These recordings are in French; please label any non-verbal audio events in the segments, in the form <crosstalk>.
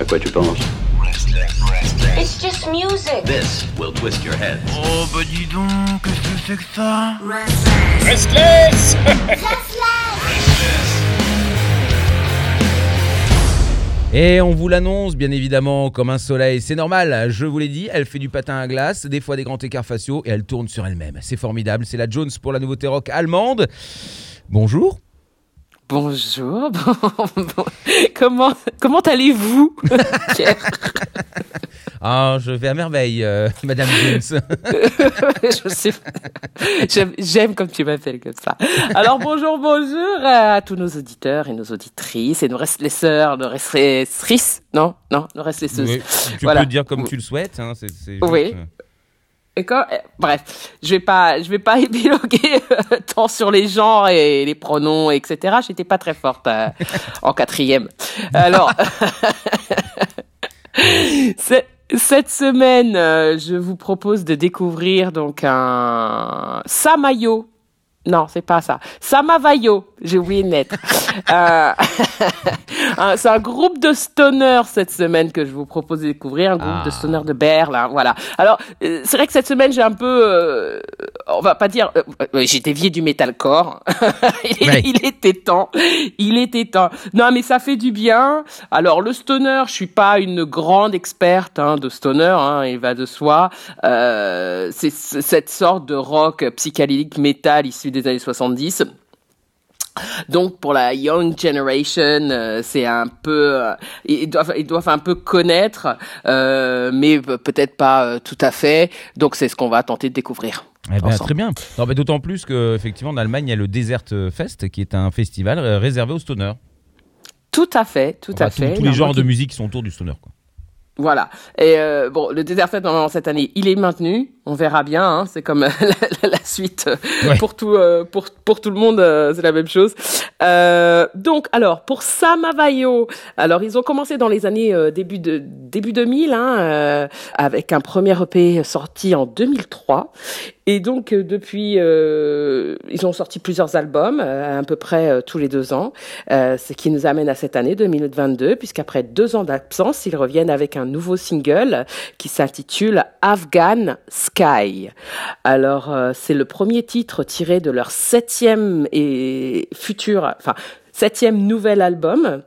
À quoi tu penses It's just music. This will twist your head. Oh bah dis donc, qu'est-ce que c'est que ça Restless Et on vous l'annonce bien évidemment comme un soleil, c'est normal, je vous l'ai dit, elle fait du patin à glace, des fois des grands écarts faciaux et elle tourne sur elle-même. C'est formidable, c'est la Jones pour la nouveauté rock allemande. Bonjour. Bonjour. <laughs> comment comment allez-vous <laughs> Pierre <laughs> Ah, je vais à merveille, euh, Madame Jones. Je sais. J'aime- comme tu m'appelles comme ça. Alors bonjour, bonjour à tous nos auditeurs et nos auditrices et nos restlesseurs, nos restlessrices. Non, non, nos restlesseuses. Oui, tu Voilà. peux dire comme tu le souhaites. hein, juste, Oui. euh, Et quand- eh, bref, je vais pas, je vais pas <laughs> épiloguer euh, tant sur les genres et les pronoms, etc. J'étais pas très forte euh, en quatrième. Alors, <laughs> cette semaine, euh, je vous propose de découvrir donc un Samayo. Non, c'est pas ça. Samavayo, j'ai oublié mettre. <laughs> Euh, <laughs> c'est un groupe de stoners cette semaine que je vous propose de découvrir, un groupe Ah. de stoners de Berlin, voilà. Alors, euh, c'est vrai que cette semaine, j'ai un peu, euh, on va pas dire, j'ai dévié du metalcore. <laughs> il, Ouais. il était temps, il était temps. Non, mais ça fait du bien. Alors, le stoner, je suis pas une grande experte hein, de stoner, hein, il va de soi. C'est cette sorte de rock psychédélique métal issu des années 70. Donc pour la young generation, euh, c'est un peu, euh, ils doivent, ils doivent un peu connaître, euh, mais pe- peut-être pas tout à fait. Donc c'est ce qu'on va tenter de découvrir. eh ben, très bien. Non, mais D'autant plus qu'effectivement, en Allemagne, il y a le Desert Fest, qui est un festival réservé aux stoners. Tout à fait, tout Enfin, à fait. Tous les genres de musique qui sont autour du stoner. Quoi. Voilà. Et euh, bon, le Desert Fest normalement cette année, il est maintenu. On verra bien. Hein. C'est comme <laughs> la, suite euh, Ouais. pour tout euh, pour pour tout le monde, euh, c'est la même chose. Euh, donc, alors pour Samavayo, alors ils ont commencé dans les années euh, début de début 2000, hein, euh, avec un premier EP sorti en 2003. Et donc euh, depuis, euh, ils ont sorti plusieurs albums, euh, à peu près euh, tous les deux ans, euh, ce qui nous amène à cette année 2022, puisqu'après deux ans d'absence, ils reviennent avec un nouveau single qui s'intitule Afghan Sky. Alors c'est le premier titre tiré de leur septième et futur, enfin septième nouvel album.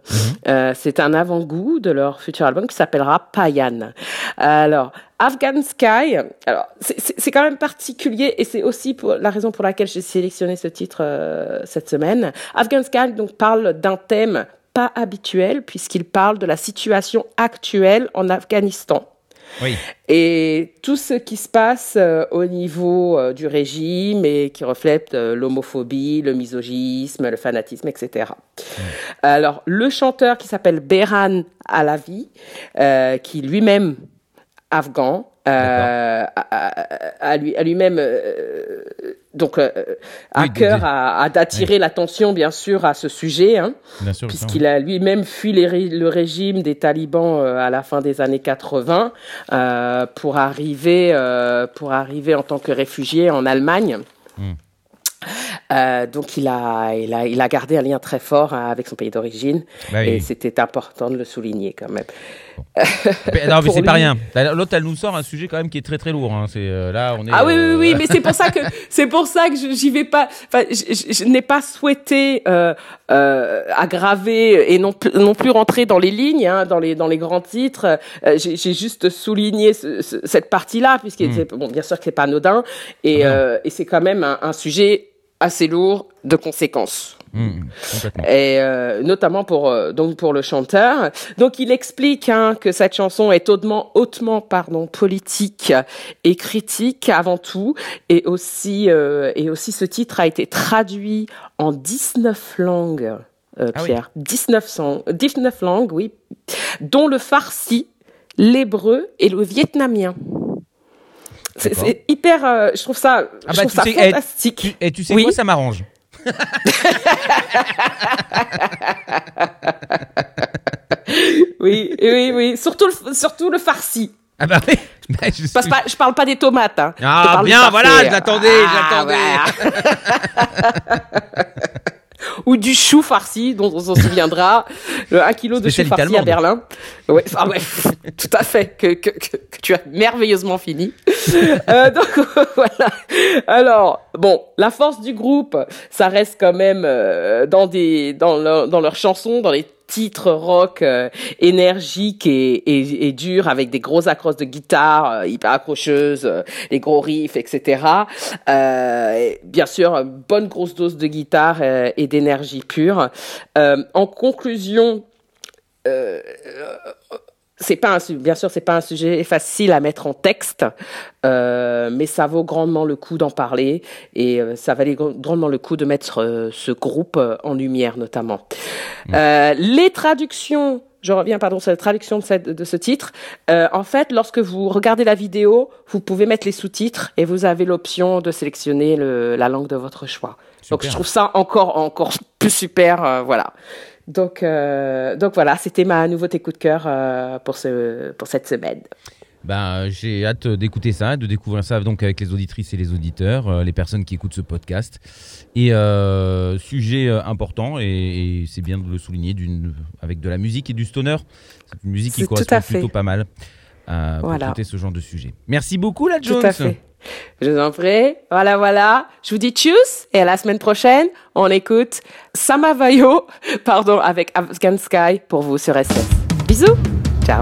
Euh, c'est un avant-goût de leur futur album qui s'appellera Payan. Alors, Afghan Sky, alors c'est quand même particulier et c'est aussi pour la raison pour laquelle j'ai sélectionné ce titre euh, cette semaine. Afghan Sky donc parle d'un thème pas habituel puisqu'il parle de la situation actuelle en Afghanistan. Oui. Et tout ce qui se passe euh, au niveau euh, du régime et qui reflète euh, l'homophobie, le misogynisme, le fanatisme, etc. Alors, le chanteur qui s'appelle Behran Alavi, qui lui-même afghan, euh, a lui, a lui-même euh, donc euh, à Oui, cœur à, à d'attirer l'attention bien sûr à ce sujet. Hein sûr. puisqu'il a lui-même fui les ré- le régime des talibans euh, à la fin des années 80 euh, pour arriver pour arriver en tant que réfugié en Allemagne. Mm. Euh, donc il a, il, a, il a gardé un lien très fort hein, avec son pays d'origine Bah et c'était important de le souligner quand même. Mais <laughs> non, mais c'est pas rien. L'autre, elle nous sort un sujet quand même qui est très très lourd. hein. C'est euh, là, on est. Ah oui, oui, euh, oui, mais c'est pour ça que <laughs> c'est pour ça que j'y vais pas. Enfin, je, n'ai pas souhaité euh, euh, aggraver et non plus, non plus rentrer dans les lignes, hein, dans les dans les grands titres. Euh, J'ai juste souligné ce- ce- cette partie-là, puisque Mm. c'est- bon, bien sûr que c'est pas anodin et, euh, c'est quand même un, un sujet assez lourd de conséquences complètement. et euh, notamment pour euh, donc pour le chanteur. Donc il explique hein, que cette chanson est hautement hautement pardon politique et critique avant tout et aussi euh, et aussi ce titre a été traduit en 19 langues. Ah oui. Pierre, 19, sang- 19 langues, oui, dont le farsi, l'hébreu et le vietnamien. C'est hyper, euh, je trouve ça, Ah je bah, trouve tu ça sais, eh, fantastique. Tu- Et tu sais Oui. quoi, ça m'arrange. <laughs> Oui, oui, oui, surtout le, surtout le farsi. Ah bah oui. <laughs> Bah, je Parce suis- que je parle pas des tomates. Hein. Je Ah bien, farci. voilà, je l'attendais, je Ah, voilà. <laughs> ou du chou farci, dont on s'en souviendra, le 1 kg de chou farci à. Berlin. Ouais, ah ouais, tout à fait, que, que, que, que tu as merveilleusement fini. <laughs> Euh, donc <laughs> voilà. Alors bon, la force du groupe, ça reste quand même euh, dans des dans dans leurs chansons, dans les titres rock euh, énergiques et, et, et durs avec des gros accroches de guitare euh, hyper accrocheuses, euh, les gros riffs, etc. Euh, bien sûr, bonne grosse dose de guitare euh, et d'énergie pure. Euh, en conclusion, euh, c'est pas un, bien sûr c'est pas un sujet facile à mettre en texte euh, mais ça vaut grandement le coup d'en parler et euh, ça valait gr- grandement le coup de mettre euh, ce groupe en lumière notamment les traductions je reviens pardon sur la traduction de, cette, de ce titre. En fait, lorsque vous regardez la vidéo, vous pouvez mettre les sous-titres et vous avez l'option de sélectionner le, la langue de votre choix. Donc je trouve ça encore encore plus super. euh, voilà. Donc euh, donc voilà, c'était ma nouveauté coup de cœur euh, pour ce pour cette semaine. Ben, j'ai hâte d'écouter ça, de découvrir ça donc avec les auditrices et les auditeurs, euh, les personnes qui écoutent ce podcast. Et euh, sujet euh, important, et, et c'est bien de le souligner, avec de la musique et du stoner. C'est une musique qui correspond plutôt pas mal pour Voilà. traiter ce genre de sujet. Merci beaucoup, la Jones. Tout à fait. Je vous en prie. Voilà, voilà. Je vous dis tchuss et à la semaine prochaine, on écoute Samavayo, <laughs> pardon, avec Afghan Sky pour vous sur SS. Bisous. Ciao.